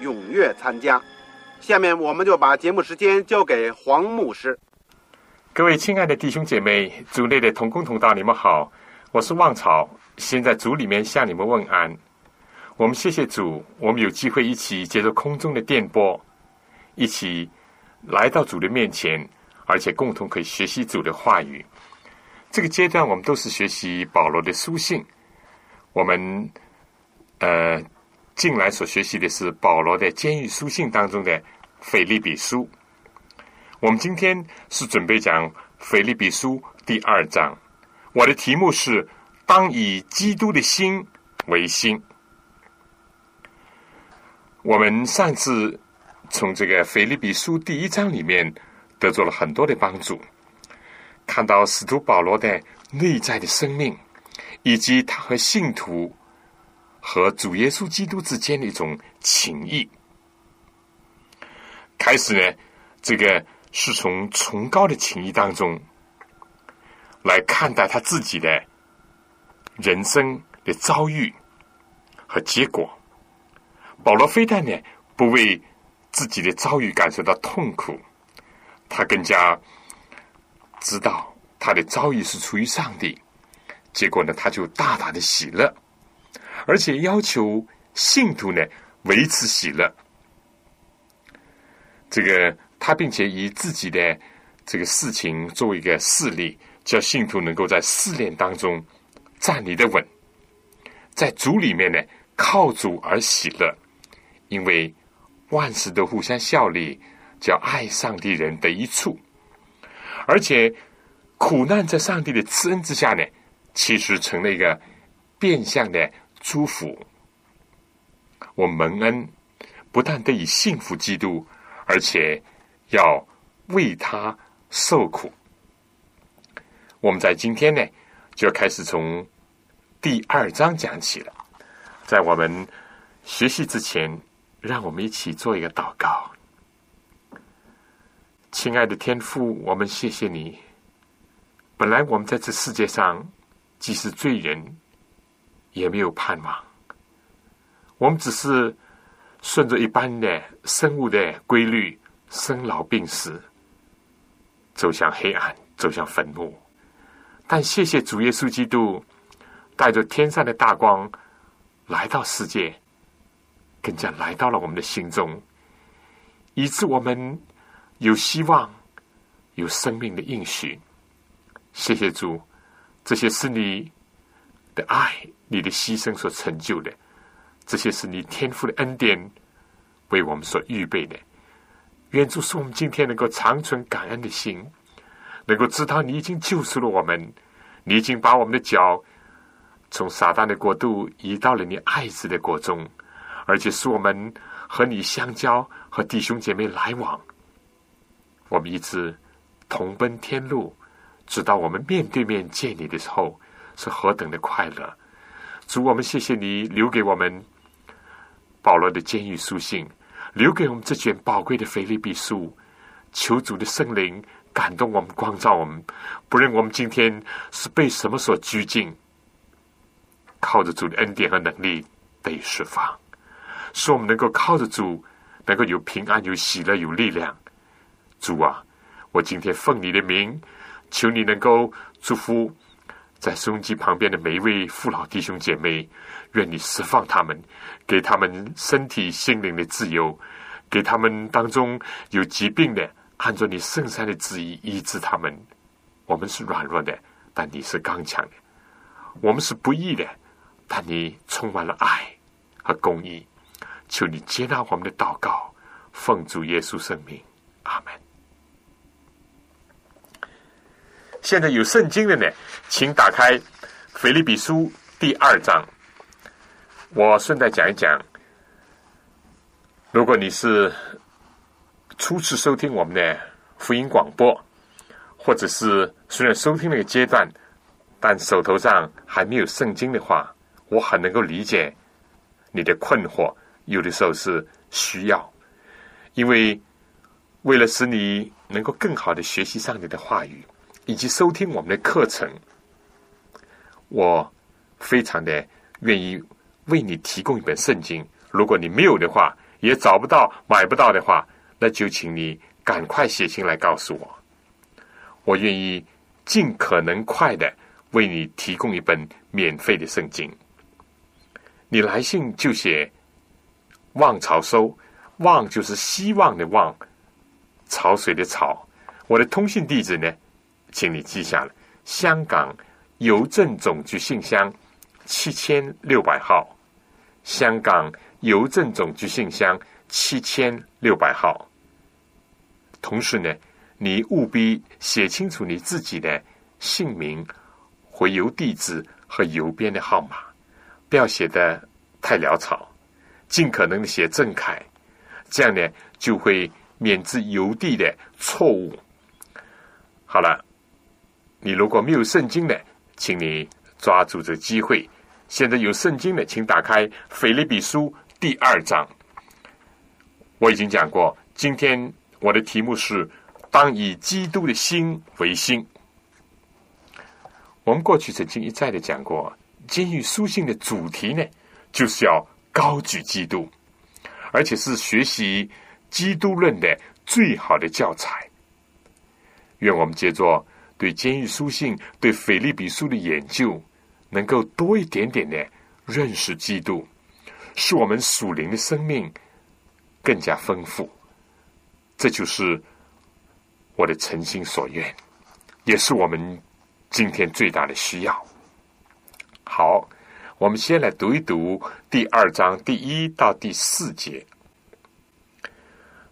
踊跃参加。下面我们就把节目时间交给黄牧师。各位亲爱的弟兄姐妹，组内的同工同道，你们好，我是旺草，先在组里面向你们问安。我们谢谢主，我们有机会一起接受空中的电波，一起来到主的面前，而且共同可以学习主的话语。这个阶段，我们都是学习保罗的书信。我们呃，近来所学习的是保罗的监狱书信当中的腓利比书。我们今天是准备讲腓利比书第二章。我的题目是“当以基督的心为心”。我们上次从这个腓利比书第一章里面得到了很多的帮助。看到使徒保罗的内在的生命，以及他和信徒和主耶稣基督之间的一种情谊。开始呢，这个是从崇高的情谊当中来看待他自己的人生的遭遇和结果。保罗非但呢不为自己的遭遇感受到痛苦，他更加。知道他的遭遇是出于上帝，结果呢，他就大大的喜乐，而且要求信徒呢维持喜乐。这个他并且以自己的这个事情作为一个事例，叫信徒能够在试炼当中站立的稳，在主里面呢靠主而喜乐，因为万事都互相效力，叫爱上帝人得一处。而且，苦难在上帝的慈恩之下呢，其实成了一个变相的祝福。我蒙恩，不但得以幸福基督，而且要为他受苦。我们在今天呢，就要开始从第二章讲起了。在我们学习之前，让我们一起做一个祷告。亲爱的天父，我们谢谢你。本来我们在这世界上，既是罪人，也没有盼望。我们只是顺着一般的生物的规律，生老病死，走向黑暗，走向坟墓。但谢谢主耶稣基督，带着天上的大光来到世界，更加来到了我们的心中，以致我们。有希望，有生命的应许。谢谢主，这些是你的爱，你的牺牲所成就的；这些是你天赋的恩典，为我们所预备的。愿主使我们今天能够长存感恩的心，能够知道你已经救赎了我们，你已经把我们的脚从撒旦的国度移到了你爱子的国中，而且使我们和你相交，和弟兄姐妹来往。我们一直同奔天路，直到我们面对面见你的时候，是何等的快乐！主，我们谢谢你留给我们保罗的监狱书信，留给我们这卷宝贵的腓利比书。求主的圣灵感动我们，光照我们。不论我们今天是被什么所拘禁，靠着主的恩典和能力得以释放，使我们能够靠着主，能够有平安、有喜乐、有力量。主啊，我今天奉你的名，求你能够祝福在收音机旁边的每一位父老弟兄姐妹，愿你释放他们，给他们身体心灵的自由，给他们当中有疾病的，按照你圣善的旨意医治他们。我们是软弱的，但你是刚强的；我们是不义的，但你充满了爱和公义。求你接纳我们的祷告，奉主耶稣圣名，阿门。现在有圣经的呢，请打开《腓立比书》第二章。我顺带讲一讲，如果你是初次收听我们的福音广播，或者是虽然收听那个阶段，但手头上还没有圣经的话，我很能够理解你的困惑。有的时候是需要，因为为了使你能够更好的学习上帝的话语。以及收听我们的课程，我非常的愿意为你提供一本圣经。如果你没有的话，也找不到、买不到的话，那就请你赶快写信来告诉我。我愿意尽可能快的为你提供一本免费的圣经。你来信就写“望潮收”，“望”就是希望的“望”，潮水的“潮”。我的通信地址呢？请你记下了，香港邮政总局信箱七千六百号。香港邮政总局信箱七千六百号。同时呢，你务必写清楚你自己的姓名、回邮地址和邮编的号码，不要写的太潦草，尽可能的写正楷，这样呢就会免致邮递的错误。好了。你如果没有圣经的，请你抓住这机会。现在有圣经的，请打开《腓立比书》第二章。我已经讲过，今天我的题目是“当以基督的心为心”。我们过去曾经一再的讲过，监狱书信的主题呢，就是要高举基督，而且是学习基督论的最好的教材。愿我们接着。对监狱书信、对腓利比书的研究，能够多一点点的认识基督，使我们属灵的生命更加丰富。这就是我的诚心所愿，也是我们今天最大的需要。好，我们先来读一读第二章第一到第四节。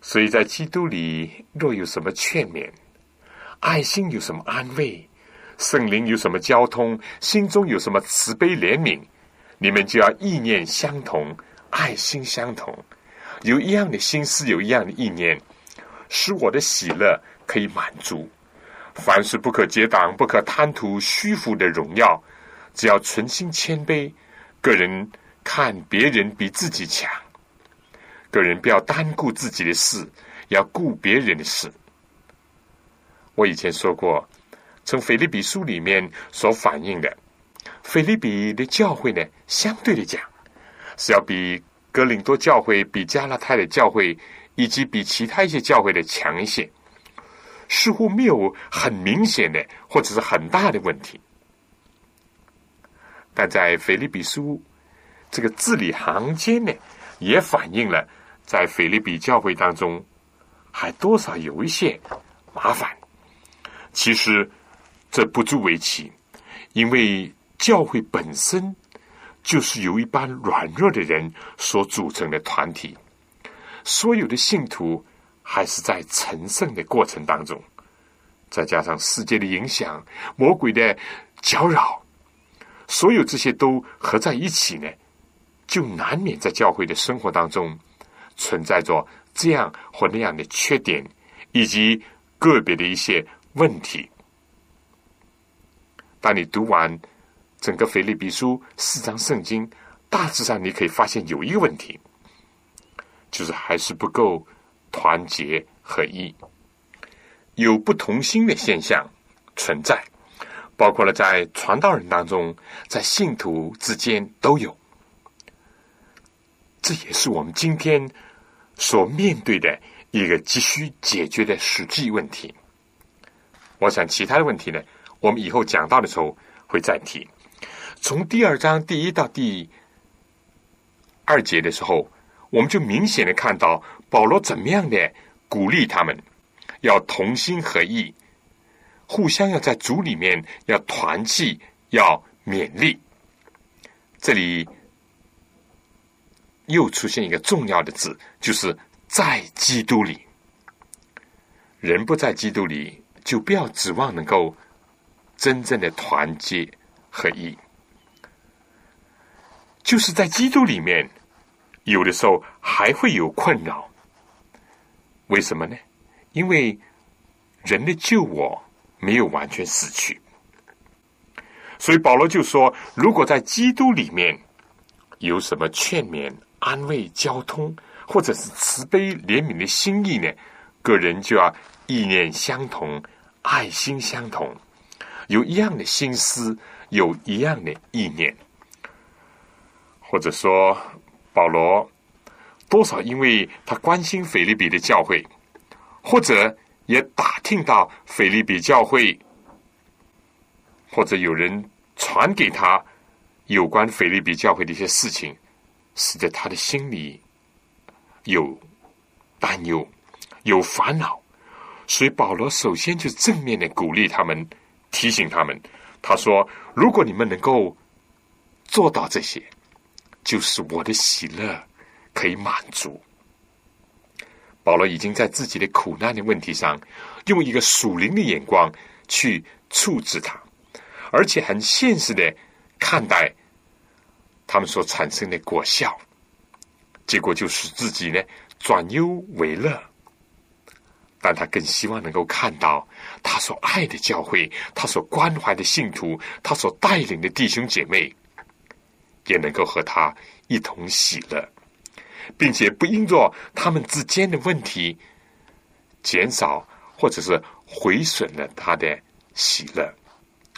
所以在基督里，若有什么劝勉。爱心有什么安慰？圣灵有什么交通？心中有什么慈悲怜悯？你们就要意念相同，爱心相同，有一样的心思，有一样的意念，使我的喜乐可以满足。凡事不可结党，不可贪图虚浮的荣耀，只要存心谦卑。个人看别人比自己强，个人不要单顾自己的事，要顾别人的事。我以前说过，从腓利比书里面所反映的，腓利比的教会呢，相对的讲，是要比格林多教会、比加拉太的教会以及比其他一些教会的强一些，似乎没有很明显的或者是很大的问题。但在腓利比书这个字里行间呢，也反映了在腓利比教会当中，还多少有一些麻烦。其实这不足为奇，因为教会本身就是由一般软弱的人所组成的团体，所有的信徒还是在成圣的过程当中，再加上世界的影响、魔鬼的搅扰，所有这些都合在一起呢，就难免在教会的生活当中存在着这样或那样的缺点，以及个别的一些。问题。当你读完整个腓立比书四章圣经，大致上你可以发现有一个问题，就是还是不够团结合一，有不同心的现象存在，包括了在传道人当中，在信徒之间都有。这也是我们今天所面对的一个急需解决的实际问题。我想其他的问题呢，我们以后讲到的时候会再提。从第二章第一到第二节的时候，我们就明显的看到保罗怎么样的鼓励他们，要同心合意，互相要在主里面要团契，要勉励。这里又出现一个重要的字，就是在基督里。人不在基督里，就不要指望能够真正的团结合一。就是在基督里面，有的时候还会有困扰。为什么呢？因为人的救我没有完全死去，所以保罗就说：如果在基督里面有什么劝勉、安慰、交通，或者是慈悲怜悯的心意呢？个人就要意念相同，爱心相同，有一样的心思，有一样的意念。或者说，保罗多少因为他关心菲利比的教会，或者也打听到菲利比教会，或者有人传给他有关菲利比教会的一些事情，使得他的心里有担忧、有烦恼。所以保罗首先就正面的鼓励他们，提醒他们，他说：“如果你们能够做到这些。”就是我的喜乐可以满足。保罗已经在自己的苦难的问题上，用一个属灵的眼光去处置他，而且很现实的看待他们所产生的果效。结果就是自己呢转忧为乐，但他更希望能够看到他所爱的教会，他所关怀的信徒，他所带领的弟兄姐妹。也能够和他一同喜乐，并且不因着他们之间的问题减少或者是毁损了他的喜乐，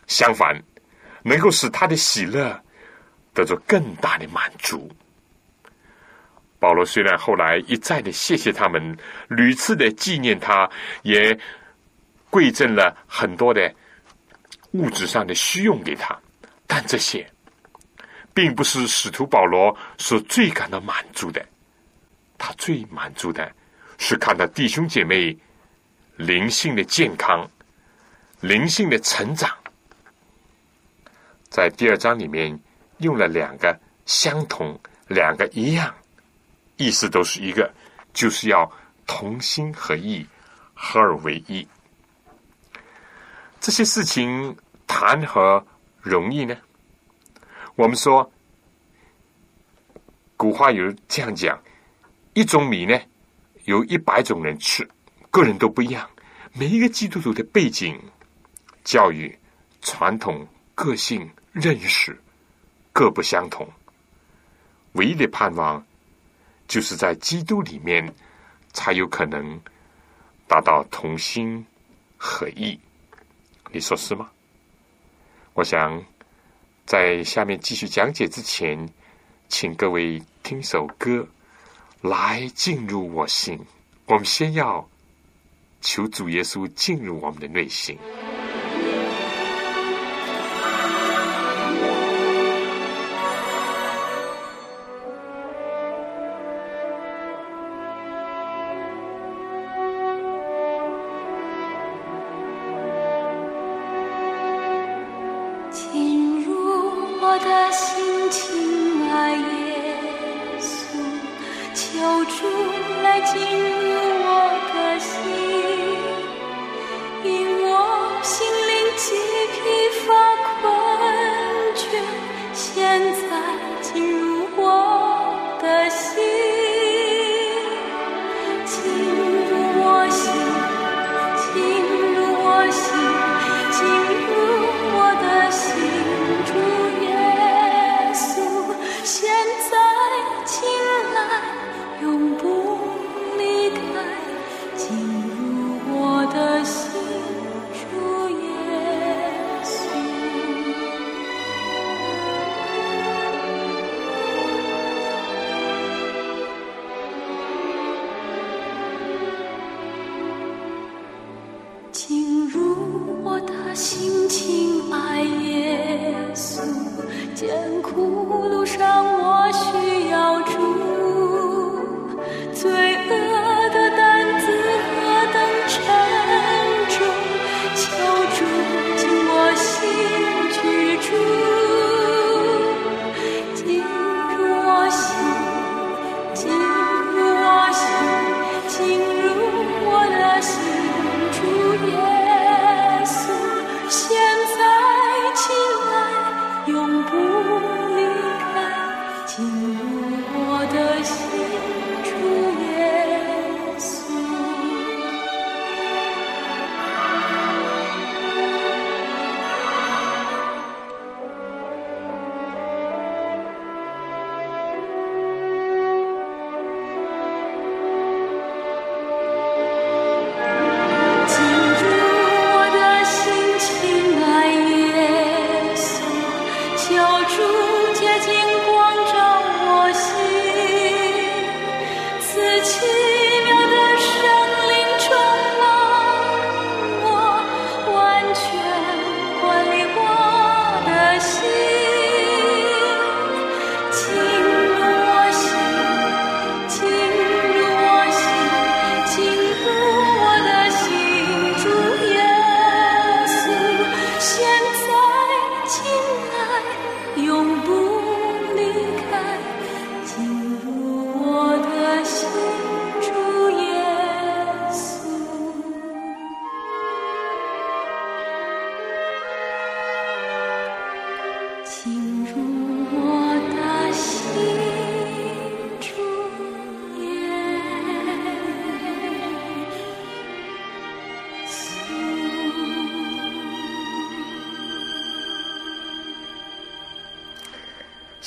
相反，能够使他的喜乐得到更大的满足。保罗虽然后来一再的谢谢他们，屡次的纪念他，也馈赠了很多的物质上的需用给他，但这些。并不是使徒保罗所最感到满足的，他最满足的是看到弟兄姐妹灵性的健康、灵性的成长。在第二章里面用了两个相同、两个一样，意思都是一个，就是要同心合意、合而为一。这些事情谈何容易呢？我们说，古话有这样讲：一种米呢，有一百种人吃，个人都不一样。每一个基督徒的背景、教育、传统、个性、认识各不相同。唯一的盼望，就是在基督里面，才有可能达到同心合意。你说是吗？我想。在下面继续讲解之前，请各位听首歌来进入我心。我们先要求主耶稣进入我们的内心。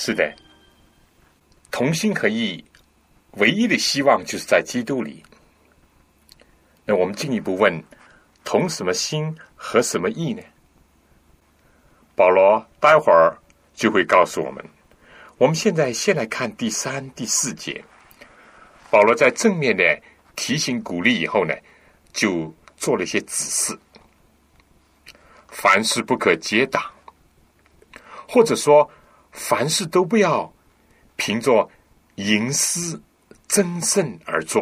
是的，同心合意，唯一的希望就是在基督里。那我们进一步问：同什么心合什么意呢？保罗待会儿就会告诉我们。我们现在先来看第三、第四节。保罗在正面的提醒、鼓励以后呢，就做了一些指示：凡事不可结党，或者说凡事都不要凭着营私争胜而做，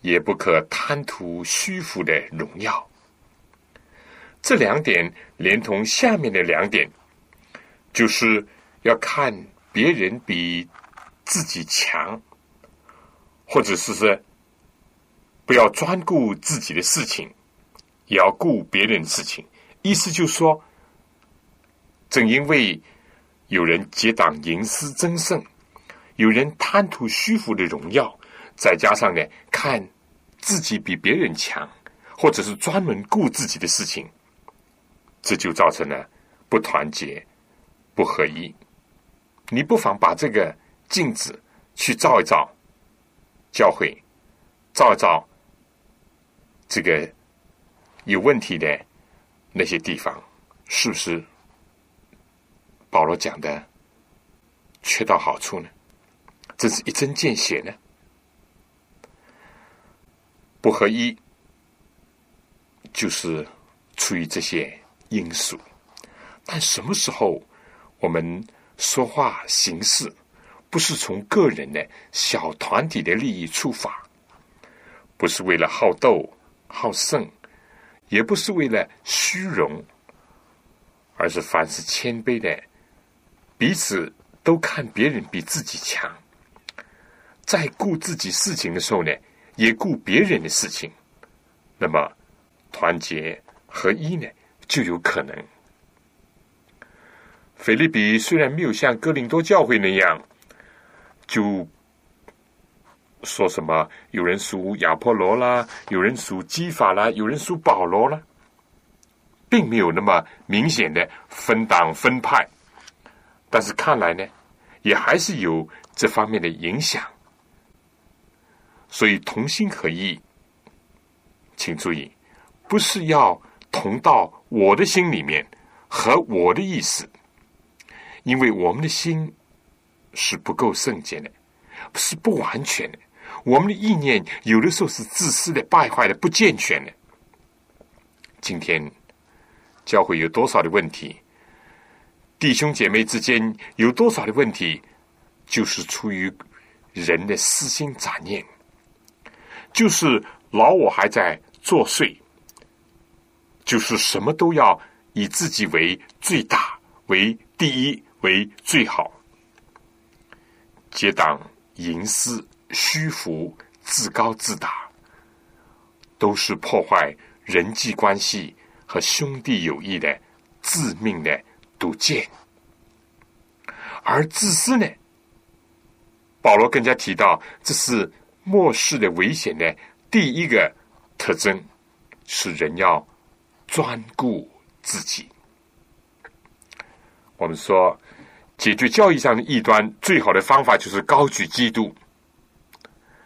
也不可贪图虚浮的荣耀。这两点连同下面的两点，就是要看别人比自己强，或者是说不要专顾自己的事情，也要顾别人的事情。意思就是说，正因为有人结党营私争胜，有人贪图虚浮的荣耀，再加上呢，看自己比别人强，或者是专门顾自己的事情，这就造成了不团结、不合一。你不妨把这个镜子去照一照，教会照一照这个有问题的那些地方，是不是保罗讲的缺到好处呢？真是一针见血呢。不合一，就是出于这些因素。但什么时候我们说话行事，不是从个人的小团体的利益出发，不是为了好斗好胜，也不是为了虚荣，而是凡是谦卑的，彼此都看别人比自己强，在顾自己事情的时候呢，也顾别人的事情，那么团结合一呢，就有可能。菲利比虽然没有像哥林多教会那样，就说什么有人属亚波罗啦，有人属基法啦，有人属保罗啦，并没有那么明显的分党分派，但是看来呢，也还是有这方面的影响。所以同心合意，请注意，不是要同到我的心里面和我的意思，因为我们的心是不够圣洁的，是不完全的。我们的意念有的时候是自私的、败坏的、不健全的。今天教会有多少的问题，弟兄姐妹之间有多少的问题，就是出于人的私心杂念，就是老我还在作祟，就是什么都要以自己为最大、为第一、为最好，结党营私、虚浮、自高自大，都是破坏人际关系和兄弟友谊的致命的毒箭。而自私呢？保罗更加提到，这是末世的危险的第一个特征，是人要专顾自己。我们说，解决教育上的异端，最好的方法就是高举基督。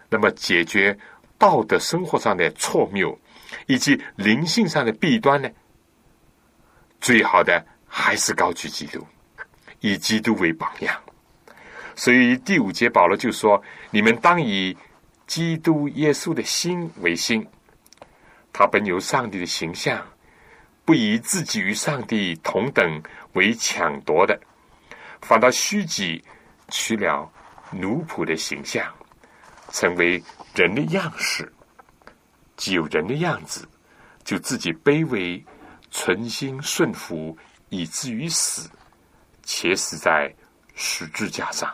那么，解决道德生活上的错谬以及灵性上的弊端呢？最好的还是高举基督，以基督为榜样。所以第五节保罗就说：“你们当以基督耶稣的心为心，他本有上帝的形象，不以自己与上帝同等为抢夺的，反倒虚己，取了奴仆的形象，成为人的样式。既有人的样子，就自己卑微，存心顺服，以至于死，且死在十字架上。”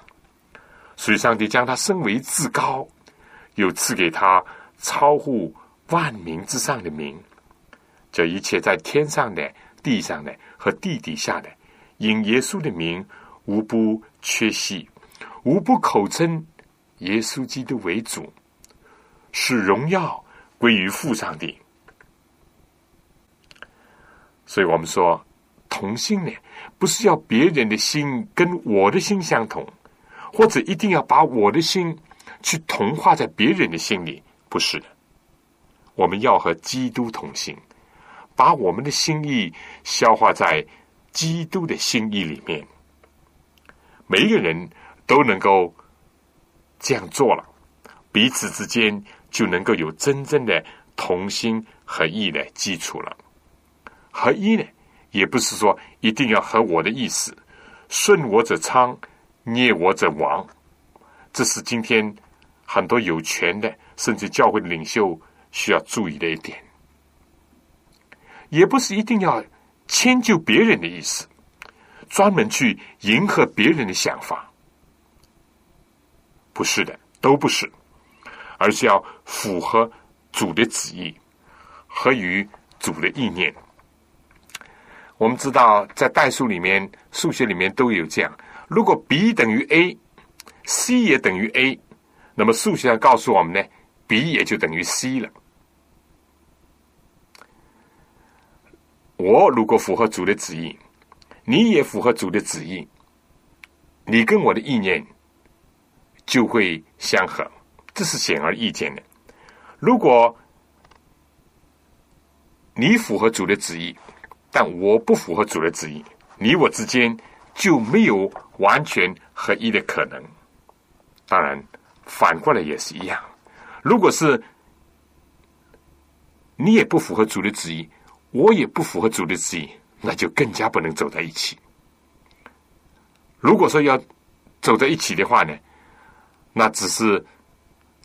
所以，上帝将他升为至高，又赐给他超乎万民之上的名。这一切在天上的、地上的和地底下的，因耶稣的名，无不缺席，无不口称耶稣基督为主，使荣耀归于父上帝。所以我们说，同心呢，不是要别人的心跟我的心相同。或者一定要把我的心去同化在别人的心里，不是的。我们要和基督同行，把我们的心意消化在基督的心意里面。每一个人都能够这样做了，彼此之间就能够有真正的同心合意的基础了。合一呢，也不是说一定要合我的意思，顺我者昌。逆我者亡，这是今天很多有权的，甚至教会领袖需要注意的一点。也不是一定要迁就别人的意思，专门去迎合别人的想法，不是的，都不是，而是要符合主的旨意，合于主的意念。我们知道，在代数里面、数学里面都有这样。如果 b 等于 a，c 也等于 a，那么数学上告诉我们呢，b 也就等于 c 了。我如果符合主的旨意，你也符合主的旨意，你跟我的意念就会相合，这是显而易见的。如果你符合主的旨意，但我不符合主的旨意，你我之间。就没有完全合一的可能。当然，反过来也是一样。如果是你也不符合主的旨意，我也不符合主的旨意，那就更加不能走在一起。如果说要走在一起的话呢，那只是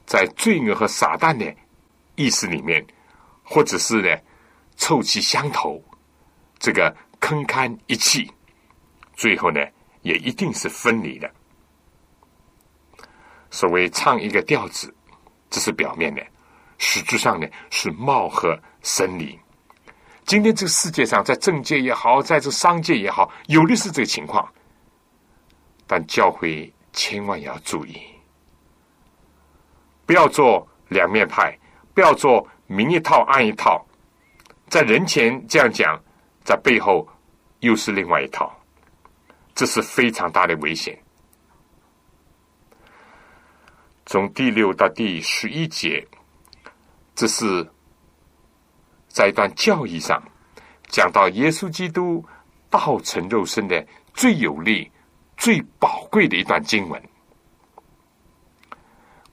在罪恶和撒旦的意识里面，或者是呢臭气相投，这个坑堪一气。最后呢，也一定是分离的。所谓唱一个调子，这是表面的，实质上呢是貌合神离。今天这个世界上，在政界也好，在这商界也好，有的是这个情况。但教会千万要注意，不要做两面派，不要做明一套暗一套，在人前这样讲，在背后又是另外一套。这是非常大的危险。从第六到第十一节，这是在一段教义上讲到耶稣基督道成肉身的最有力、最宝贵的一段经文。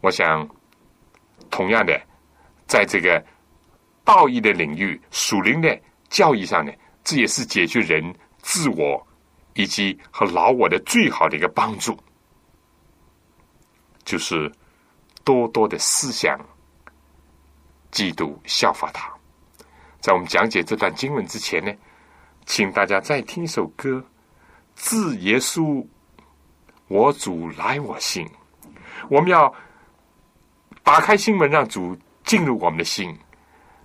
我想，同样的，在这个道义的领域、属灵的教义上呢，这也是解决人自我。以及和老我的最好的一个帮助，就是多多的思想、基督、效法他。在我们讲解这段经文之前呢，请大家再听一首歌，《自耶稣我主来我心》。我们要打开心门，让主进入我们的心。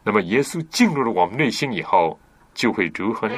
那么，耶稣进入了我们内心以后，就会如何呢？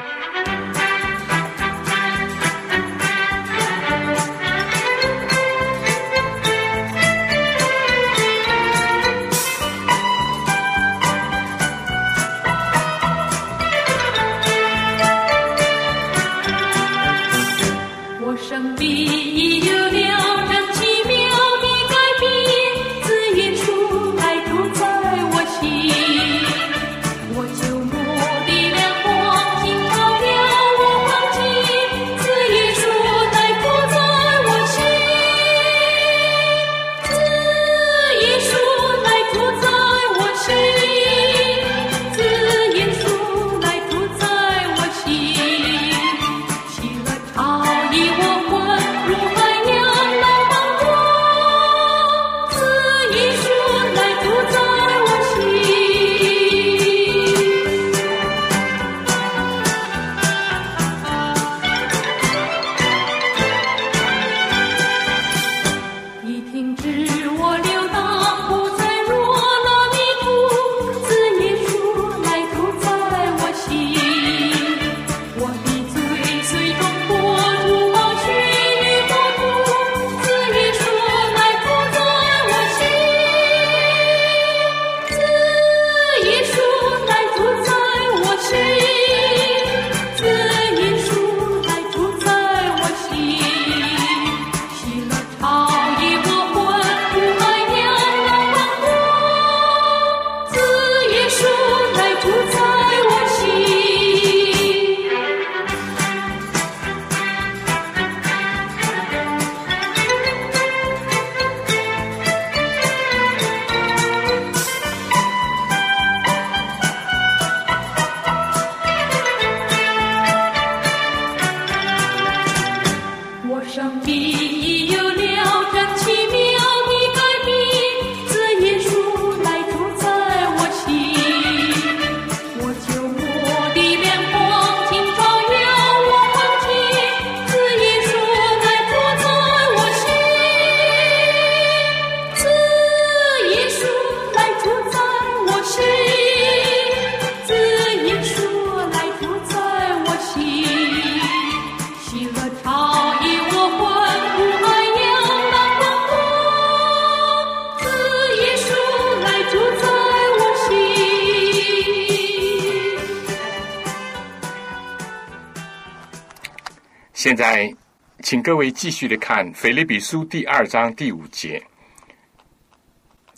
在，请各位继续的看《腓立比书》第二章第五节，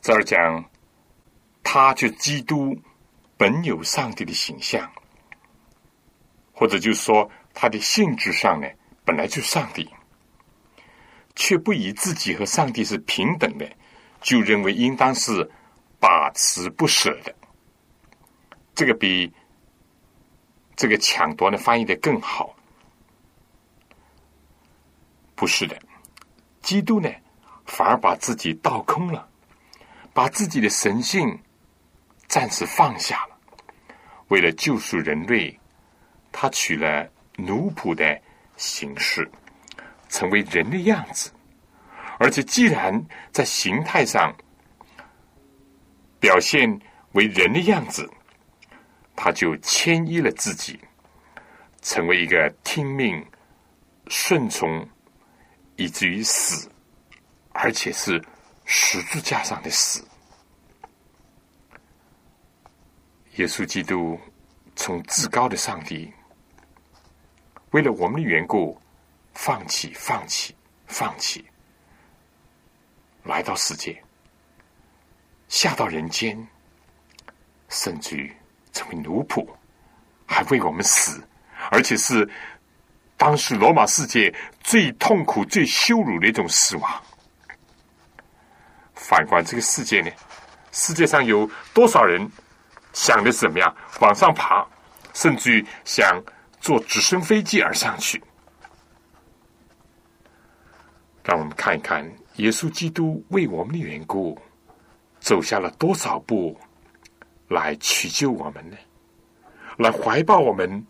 这儿讲，他就基督本有上帝的形象，或者就是说，他的性质上呢，本来就上帝，却不以自己和上帝是平等的，就认为应当是把持不舍的。这个比这个抢夺呢翻译的更好。不是的，基督呢，反而把自己倒空了，把自己的神性暂时放下了。为了救赎人类，他取了奴仆的形式，成为人的样子。而且，既然在形态上表现为人的样子，他就迁移了自己，成为一个听命、顺从。以至于死，而且是十字架上的死。耶稣基督从至高的上帝，为了我们的缘故，放弃、放弃、放弃，来到世界，下到人间，甚至于成为奴仆，还为我们死，而且是。当时罗马世界最痛苦、最羞辱的一种死亡。反观这个世界呢，世界上有多少人想的怎么样往上爬，甚至于想坐直升飞机而上去？让我们看一看耶稣基督为我们的缘故走下了多少步，来取救我们呢？来怀抱我们，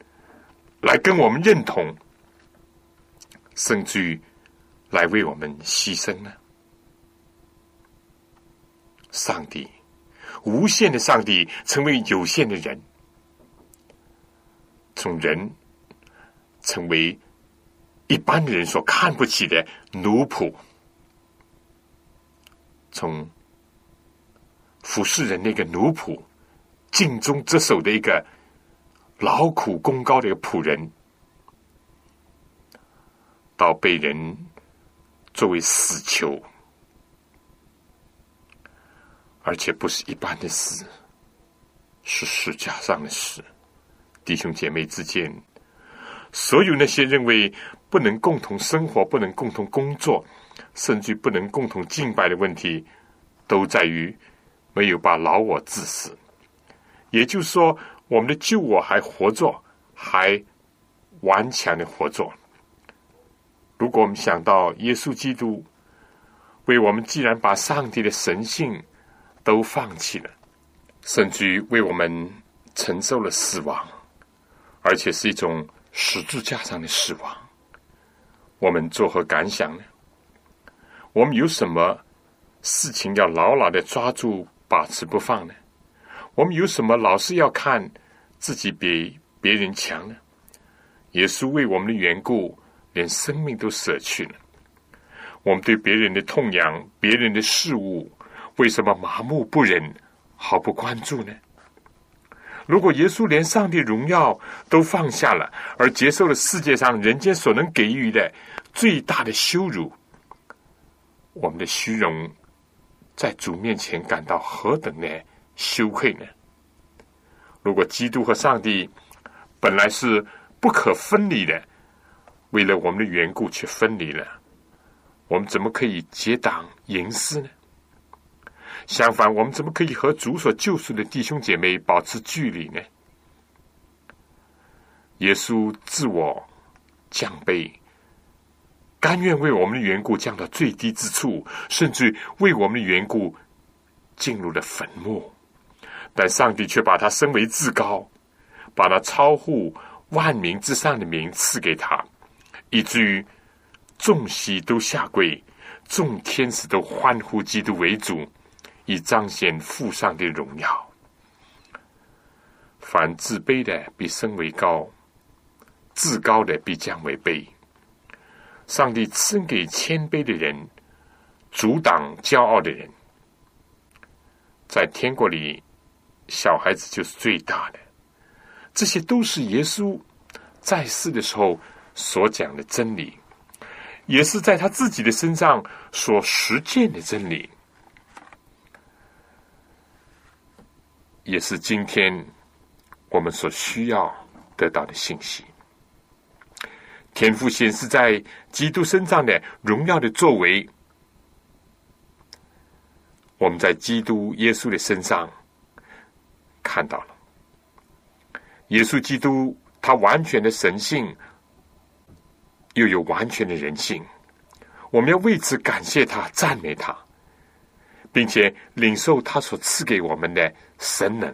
来跟我们认同，甚至于来为我们牺牲呢？上帝，无限的上帝，成为有限的人，从人成为一般的人所看不起的奴仆，从服侍人那个奴仆，尽忠职守的一个劳苦功高的一个仆人，到被人作为死囚。而且不是一般的死，是世界上的事。弟兄姐妹之间，所有那些认为不能共同生活、不能共同工作，甚至不能共同敬拜的问题，都在于没有把老我致死。也就是说，我们的旧我还活着，还顽强的活着。如果我们想到耶稣基督为我们，既然把上帝的神性，都放弃了，甚至于为我们承受了死亡，而且是一种十字架上的死亡。我们作何感想呢？我们有什么事情要牢牢的抓住、把持不放呢？我们有什么老是要看自己比别人强呢？耶稣为我们的缘故，连生命都舍去了。我们对别人的痛痒、别人的事物。为什么麻木不仁、毫不关注呢？如果耶稣连上帝荣耀都放下了，而接受了世界上人间所能给予的最大的羞辱，我们的虚荣在主面前感到何等的羞愧呢？如果基督和上帝本来是不可分离的，为了我们的缘故却分离了，我们怎么可以结党营私呢？相反，我们怎么可以和主所救赎的弟兄姐妹保持距离呢？耶稣自我降卑，甘愿为我们的缘故降到最低之处，甚至为我们的缘故进入了坟墓。但上帝却把他升为至高，把他超乎万民之上的名赐给他，以至于众喜都下跪，众天使都欢呼基督为主。以彰显父上的荣耀。凡自卑的必升为高，自高的必降为卑。上帝赐给谦卑的人，阻挡骄傲的人。在天国里，小孩子就是最大的。这些都是耶稣在世的时候所讲的真理，也是在他自己的身上所实践的真理。也是今天我们所需要得到的信息。天赋显示在基督身上的荣耀的作为，我们在基督耶稣的身上看到了。耶稣基督他完全的神性，又有完全的人性，我们要为此感谢他、赞美他。并且领受他所赐给我们的神能，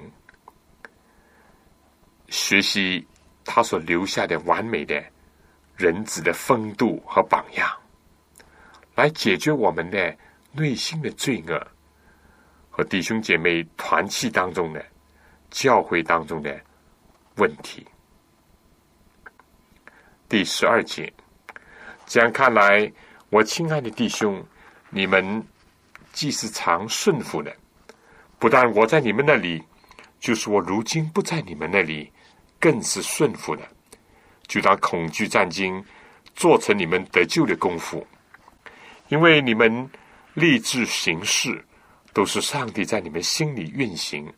学习他所留下的完美的人子的风度和榜样，来解决我们的内心的罪恶和弟兄姐妹团契当中的教会当中的问题。第十二节，这样看来，我亲爱的弟兄，你们。既是常顺服的，不但我在你们那里，就是我如今不在你们那里，更是顺服的。就当恐惧战惊，做成你们得救的功夫，因为你们立志行事，都是上帝在你们心里运行，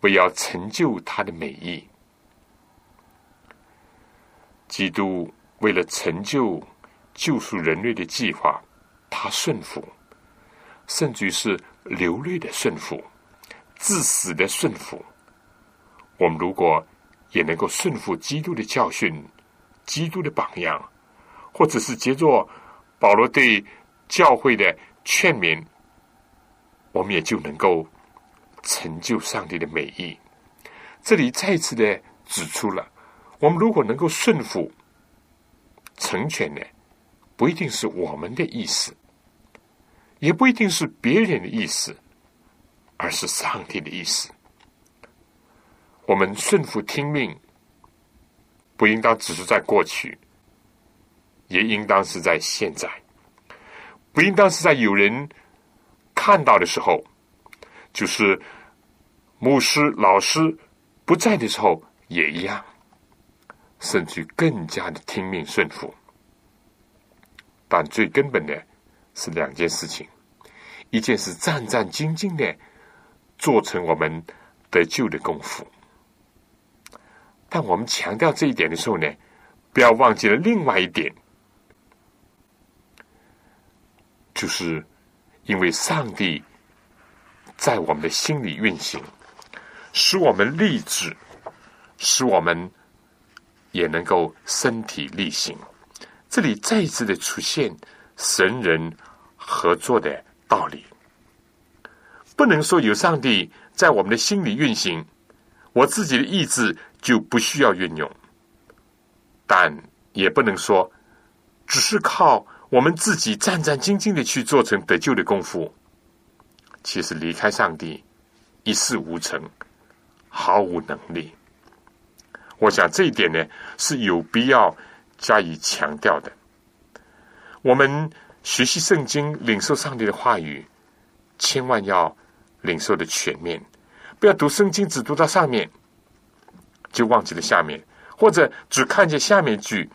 为要成就他的美意。基督为了成就救赎人类的计划，他顺服。甚至于是流泪的顺服，致死的顺服。我们如果也能够顺服基督的教训、基督的榜样，或者是接着保罗对教会的劝勉，我们也就能够成就上帝的美意。这里再次的指出了，我们如果能够顺服成全呢，不一定是我们的意思，也不一定是别人的意思，而是上帝的意思。我们顺服听命，不应当只是在过去，也应当是在现在，不应当是在有人看到的时候，就是牧师、老师。不在的时候也一样，甚至更加的听命顺服。但最根本的是两件事情：一件是战战兢兢的做成我们得救的功夫。但我们强调这一点的时候呢，不要忘记了另外一点，就是因为上帝在我们的心里运行。使我们立志，使我们也能够身体力行。这里再一次的出现神人合作的道理。不能说有上帝在我们的心里运行，我自己的意志就不需要运用；但也不能说只是靠我们自己战战兢兢的去做成得救的功夫。其实离开上帝，一事无成。毫无能力，我想这一点呢是有必要加以强调的。我们学习圣经、领受上帝的话语，千万要领受的全面，不要读圣经只读到上面，就忘记了下面，或者只看见下面句，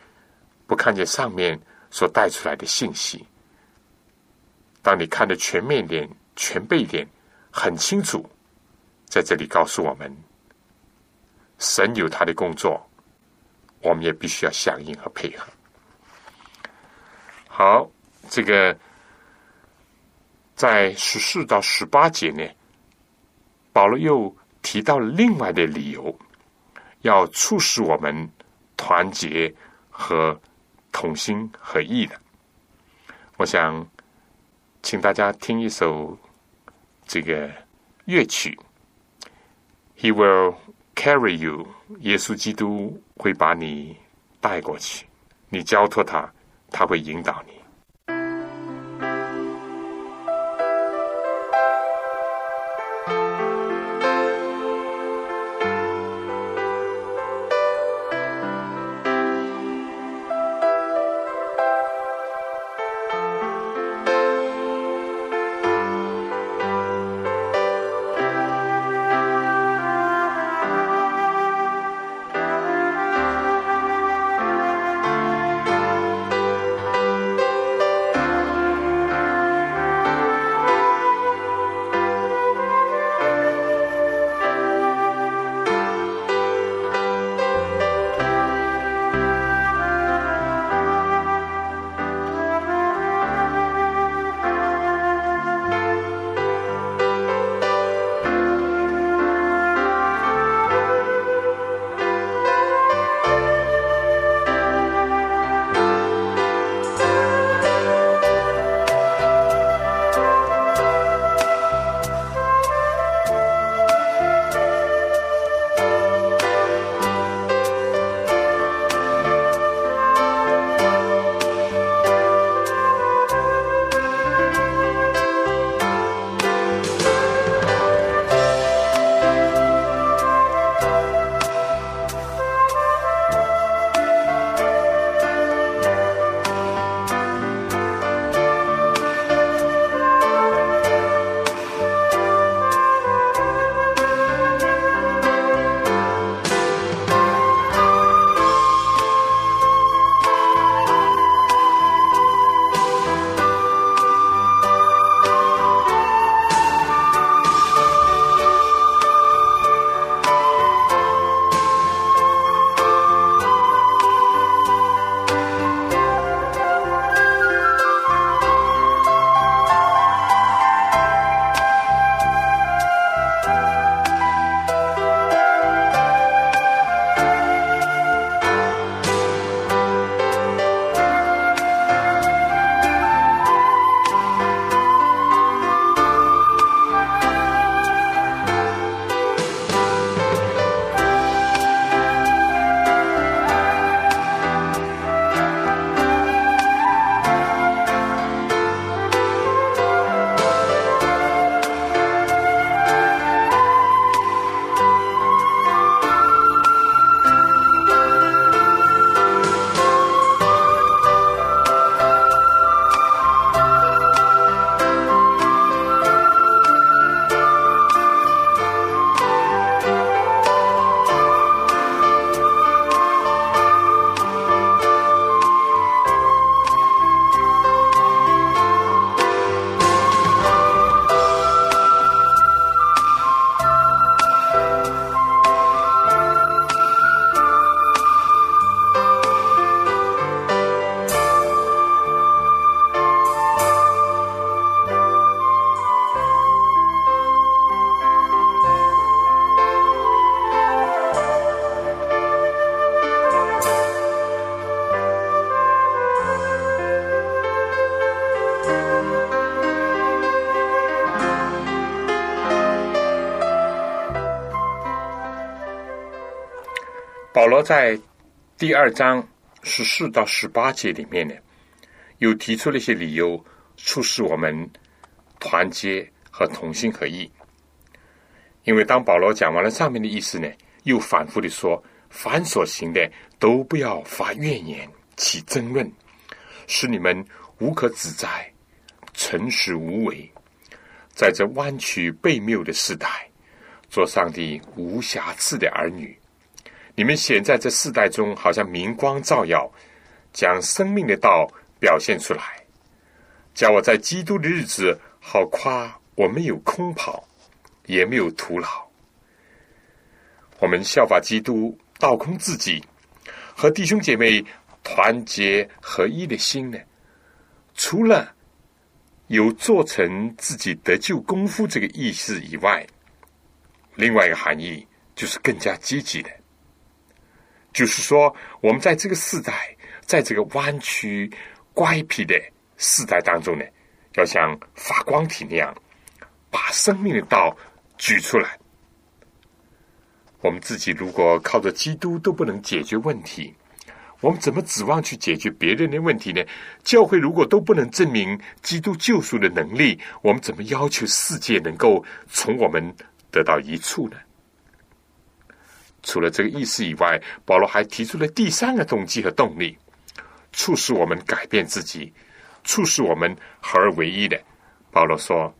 不看见上面所带出来的信息。当你看的全面点、全背点，很清楚，在这里告诉我们。神有他的工作，我们也必须要响应和配合。好，这个在十四到十八节呢，保罗又提到了另外的理由，要促使我们团结和同心合意的。我想请大家听一首这个乐曲，He will。Carry you，耶稣基督会把你带过去。你交托他，他会引导你。在第二章十四到十八节里面呢，又提出了一些理由，促使我们团结和同心合意。因为当保罗讲完了上面的意思呢，又反复的说：凡所行的，都不要发怨言，起争论，使你们无可指摘，诚实无为，在这弯曲悖谬的时代，做上帝无瑕疵的儿女。你们显在这世代中，好像明光照耀，将生命的道表现出来，叫我在基督的日子好夸我没有空跑。也没有徒劳。我们效法基督，倒空自己，和弟兄姐妹团结合一的心呢？除了有做成自己得救功夫这个意思以外，另外一个含义就是更加积极的，就是说，我们在这个时代，在这个弯曲乖僻的时代当中呢，要像发光体那样，把生命的道。举出来，我们自己如果靠着基督都不能解决问题，我们怎么指望去解决别人的问题呢？教会如果都不能证明基督救赎的能力，我们怎么要求世界能够从我们得到一处呢？除了这个意思以外，保罗还提出了第三个动机和动力，促使我们改变自己，促使我们合而为一的。保罗说。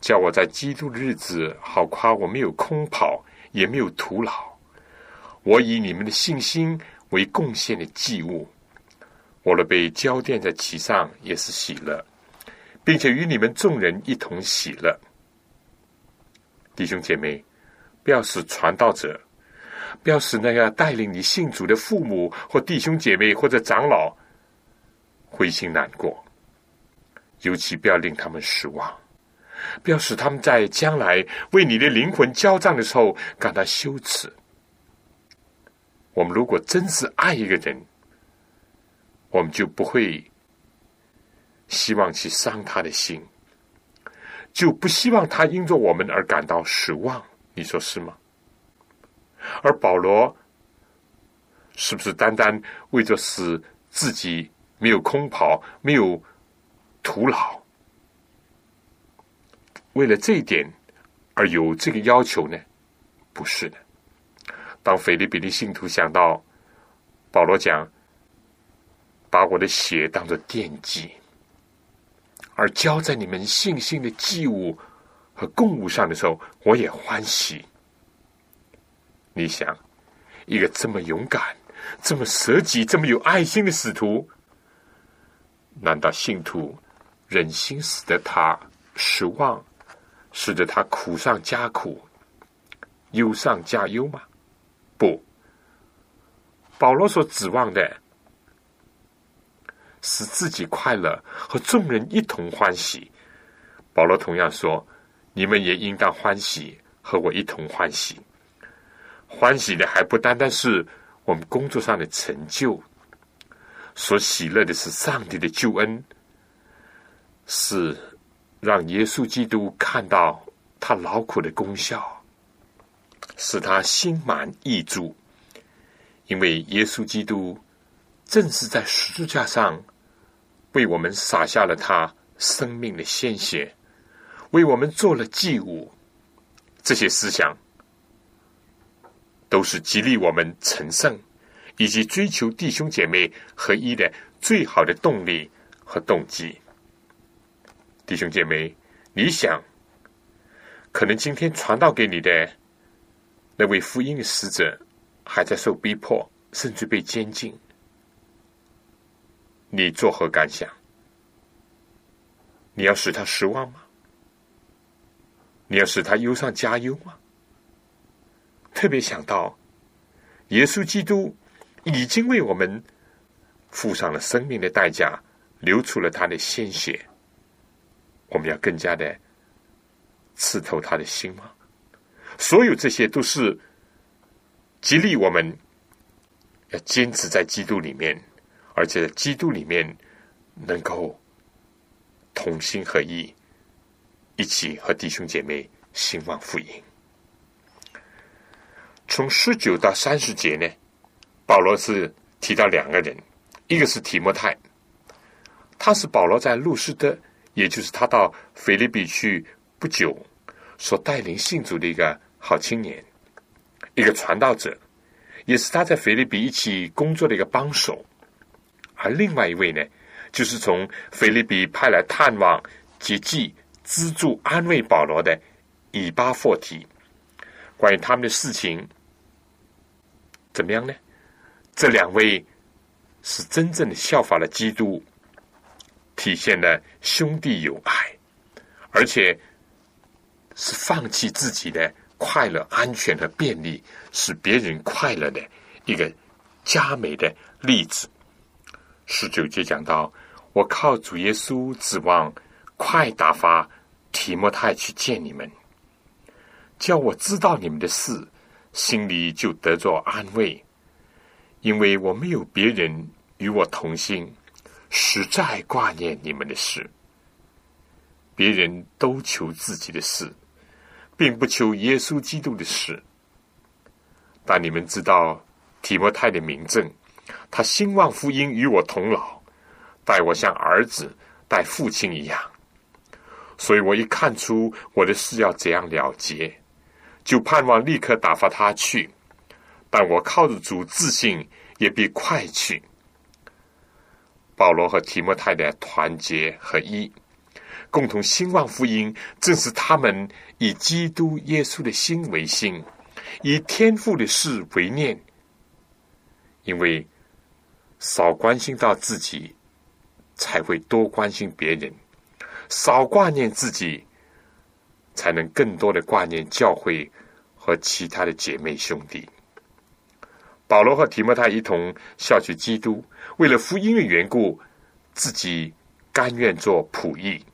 叫我在基督的日子好夸我没有空跑，也没有徒劳。我以你们的信心为贡献的祭物，我的被浇奠在其上也是喜乐，并且与你们众人一同喜乐。弟兄姐妹，不要使传道者，不要使那个带领你信主的父母或弟兄姐妹或者长老灰心难过，尤其不要令他们失望。不要使他们在将来为你的灵魂交账的时候感到羞耻。我们如果真是爱一个人，我们就不会希望去伤他的心，就不希望他因着我们而感到失望。你说是吗？而保罗是不是单单为着使自己没有空跑、没有徒劳？为了这一点而有这个要求呢？不是的。当腓利比的信徒想到保罗讲把我的血当做奠祭，而交在你们信心的祭物和供物上的时候，我也欢喜。你想，一个这么勇敢、这么舍己、这么有爱心的使徒，难道信徒忍心使得他失望？使得他苦上加苦，忧上加忧吗？不，保罗所指望的，使自己快乐和众人一同欢喜。保罗同样说：“你们也应当欢喜，和我一同欢喜。欢喜的还不单单是我们工作上的成就，所喜乐的是上帝的救恩，是。”让耶稣基督看到他劳苦的功效，使他心满意足。因为耶稣基督正是在十字架上为我们洒下了他生命的鲜血，为我们做了祭物。这些思想都是激励我们成圣以及追求弟兄姐妹合一的最好的动力和动机。弟兄姐妹，你想，可能今天传道给你的那位福音的使者还在受逼迫，甚至被监禁，你作何感想？你要使他失望吗？你要使他忧上加忧吗？特别想到，耶稣基督已经为我们付上了生命的代价，流出了他的鲜血。我们要更加的刺透他的心吗？所有这些都是激励我们要坚持在基督里面，而且在基督里面能够同心合意，一起和弟兄姐妹兴旺福音。从十九到三十节呢，保罗是提到两个人，一个是提摩太，他是保罗在路斯德，也就是他到菲律宾去不久所带领信主的一个好青年，一个传道者，也是他在菲律宾一起工作的一个帮手。而另外一位呢，就是从菲律宾派来探望、接济、资助、安慰保罗的以巴霍提。关于他们的事情，怎么样呢？这两位是真正的效法了基督，体现了兄弟友爱，而且是放弃自己的快乐、安全和便利，使别人快乐的一个佳美的例子。十九节讲到，我靠主耶稣指望快打发提摩太去见你们。叫我知道你们的事，心里就得着安慰，因为我没有别人与我同心，实在挂念你们的事。别人都求自己的事，并不求耶稣基督的事。但你们知道提摩太的名证，他兴旺福音与我同老，待我像儿子待父亲一样。所以我一看出我的事要怎样了结。就盼望立刻打发他去，但我靠着主自信，也必快去。保罗和提摩太的团结合一，共同兴旺福音，正是他们以基督耶稣的心为心，以天父的事为念。因为少关心到自己，才会多关心别人；少挂念自己。才能更多的挂念教会和其他的姐妹兄弟。保罗和提摩太一同效去基督，为了福音的缘故，自己甘愿做仆役，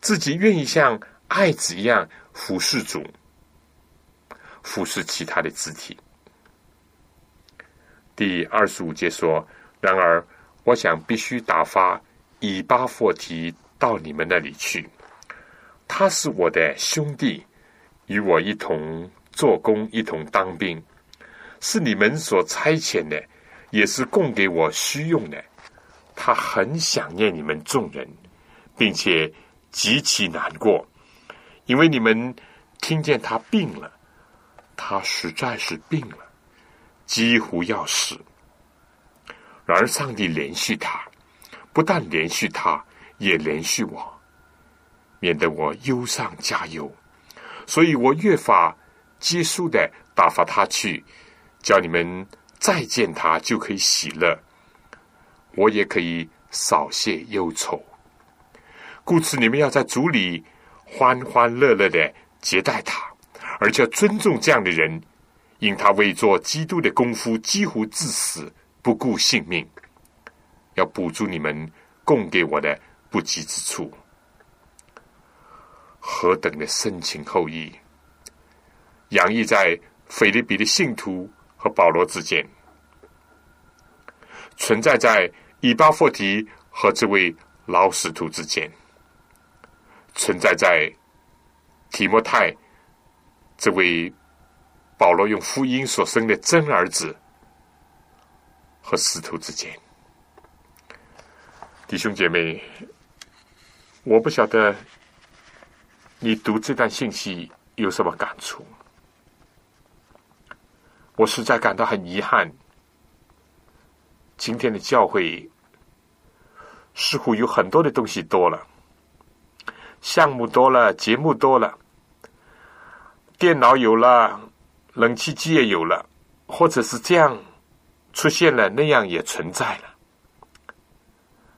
自己愿意像爱子一样服侍主，服侍其他的肢体。第二十五节说：“然而，我想必须打发以巴弗提到你们那里去。”他是我的兄弟，与我一同做工，一同当兵，是你们所差遣的，也是供给我需用的。他很想念你们众人，并且极其难过，因为你们听见他病了，他实在是病了，几乎要死。然而上帝联系他，不但联系他，也联系我。免得我忧上加忧，所以我越发结束的打发他去，叫你们再见他就可以喜乐，我也可以少些忧愁。故此，你们要在主里欢欢乐乐的接待他，而且尊重这样的人，因他为做基督的功夫几乎至死，不顾性命，要补助你们供给我的不及之处。何等的深情厚谊，洋溢在菲律宾的信徒和保罗之间，存在在以巴弗提和这位老使徒之间，存在在提摩太这位保罗用福音所生的真儿子和使徒之间。弟兄姐妹，我不晓得。你读这段信息有什么感触？我实在感到很遗憾。今天的教会似乎有很多的东西多了，项目多了，节目多了，电脑有了，冷气机也有了，或者是这样出现了，那样也存在了，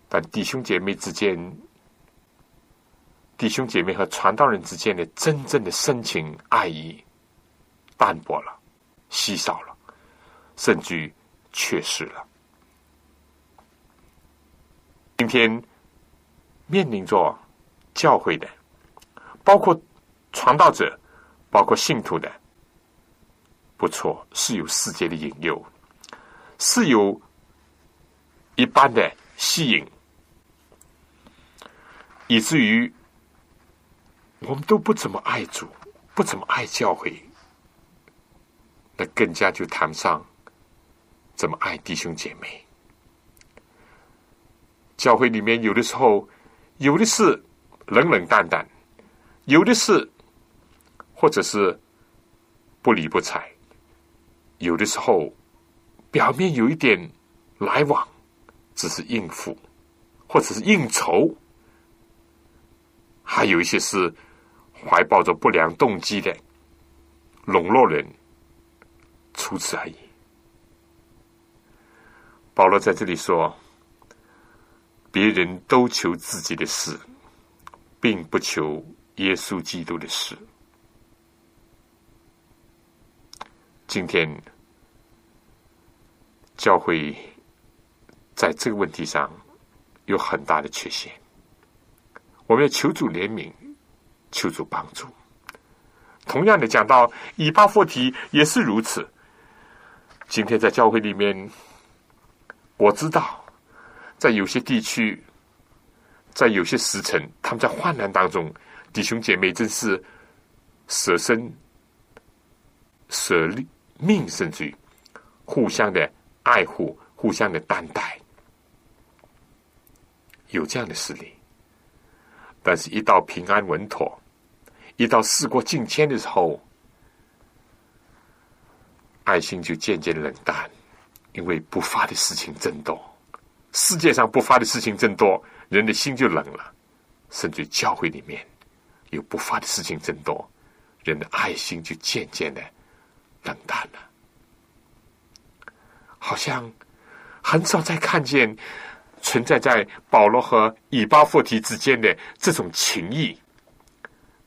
但弟兄姐妹之间。弟兄姐妹和传道人之间的真正的深情爱意淡薄了，稀少了，甚至缺失了。今天面临着教会的，包括传道者，包括信徒的，不错，是有世界的引诱，是有一般的吸引，以至于。我们都不怎么爱主，不怎么爱教会，那更加就谈不上怎么爱弟兄姐妹。教会里面有的时候，有的是冷冷淡淡，有的是或者是不理不睬，有的时候表面有一点来往，只是应付或者是应酬，还有一些是怀抱着不良动机的笼络人，除此而已。保罗在这里说。别人都求自己的事，并不求耶稣基督的事。今天教会在这个问题上有很大的缺陷，我们要求主怜悯，求主帮助。同样的，讲到以巴弗提也是如此。今天在教会里面，我知道。在有些地区，在有些时辰，他们在患难当中，弟兄姐妹真是舍身舍命，甚至于互相的爱护、互相的担待，有这样的事例。但是，一到平安稳妥，一到事过境迁的时候，爱心就渐渐冷淡，因为不发的事情增多。世界上不发的事情增多，人的心就冷了；甚至教会里面有不发的事情增多，人的爱心就渐渐的冷淡了。好像很少再看见存在在保罗和以巴弗提之间的这种情谊，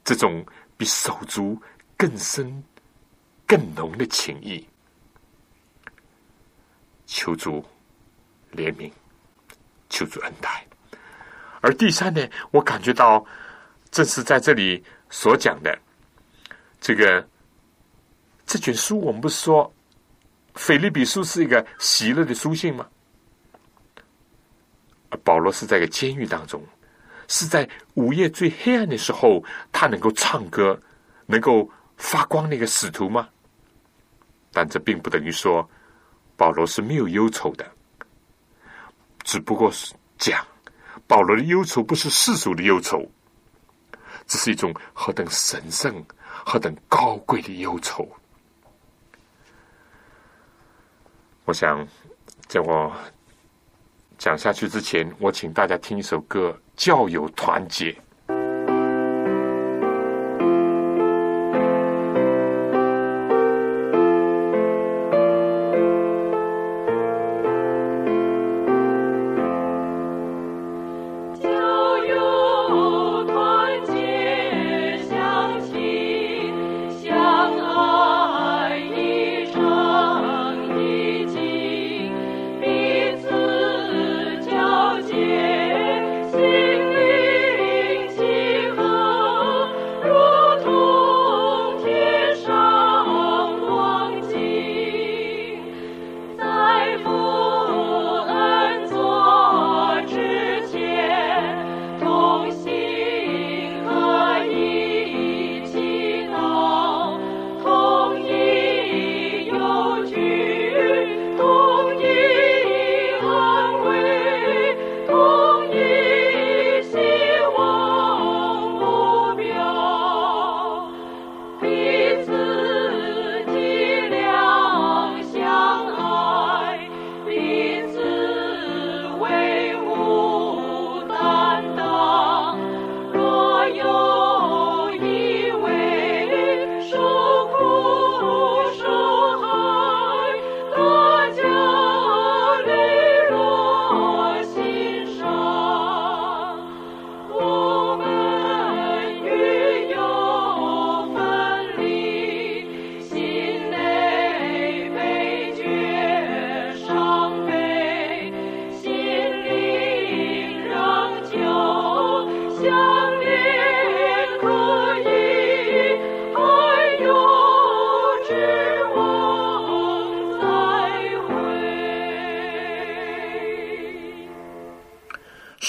这种比手足更深、更浓的情谊。求主怜悯。求主恩待，而第三呢，我感觉到正是在这里所讲的这个这卷书，我们不是说腓利比书是一个喜乐的书信吗？保罗是在一个监狱当中，是在午夜最黑暗的时候，他能够唱歌，能够发光那个使徒吗？但这并不等于说保罗是没有忧愁的。只不过是讲保罗的忧愁不是世俗的忧愁，这是一种何等神圣、何等高贵的忧愁。我想在我讲下去之前，我请大家听一首歌《教友团结》。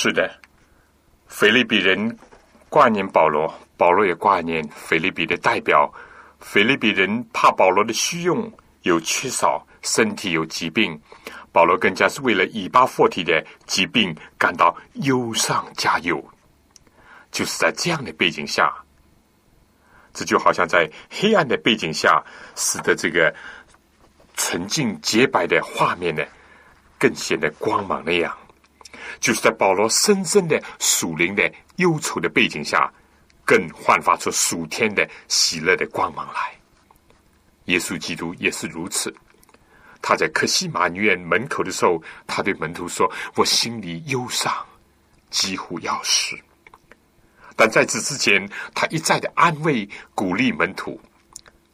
是的，菲利比人挂念保罗，保罗也挂念菲利比的代表。菲利比人怕保罗的虚用，有缺少，身体有疾病。保罗更加是为了以巴弗提的疾病感到忧伤加忧。就是在这样的背景下，这就好像在黑暗的背景下，使得这个纯净洁白的画面呢，更显得光芒那样。就是在保罗深深的属灵的忧愁的背景下，更焕发出属天的喜乐的光芒来。耶稣基督也是如此。他在克西马女院门口的时候，他对门徒说：“我心里忧伤，几乎要死。”但在此之前，他一再的安慰、鼓励门徒，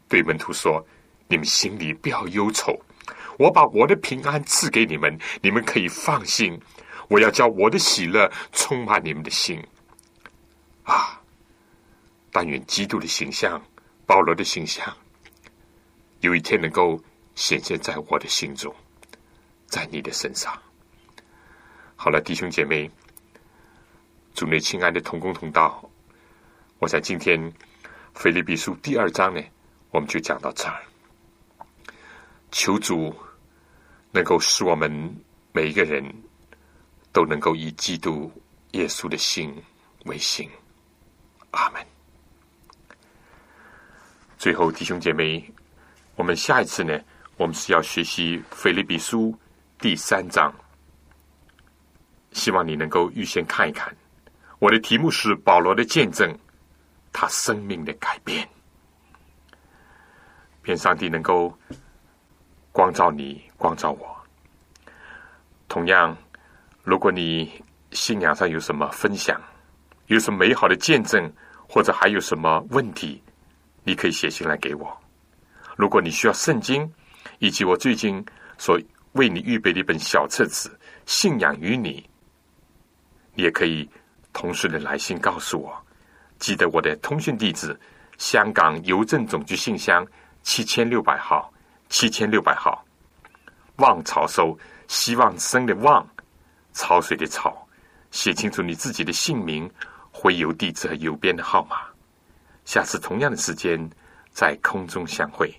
对门徒说：“你们心里不要忧愁，我把我的平安赐给你们，你们可以放心。我要叫我的喜乐充满你们的心。”啊！但愿基督的形象、保罗的形象，有一天能够。显现在我的心中，在你的身上。好了，弟兄姐妹，主内亲爱的同工同道，我想今天《腓立比书》第二章呢，我们就讲到这儿。求主能够使我们每一个人都能够以基督耶稣的心为心。阿门。最后，弟兄姐妹，我们下一次呢？我们是要学习《腓立比书》第三章，希望你能够预先看一看。我的题目是保罗的见证，他生命的改变。愿上帝能够光照你，光照我。同样，如果你信仰上有什么分享，有什么美好的见证，或者还有什么问题，你可以写信来给我。如果你需要圣经，以及我最近所为你预备的一本小册子《信仰与你》，你也可以同时的来信告诉我。记得我的通讯地址：香港邮政总局信箱七千六百号，七千六百号。望潮收，希望生的望，潮水的潮。写清楚你自己的姓名、回邮地址和邮编的号码。下次同样的时间，在空中相会。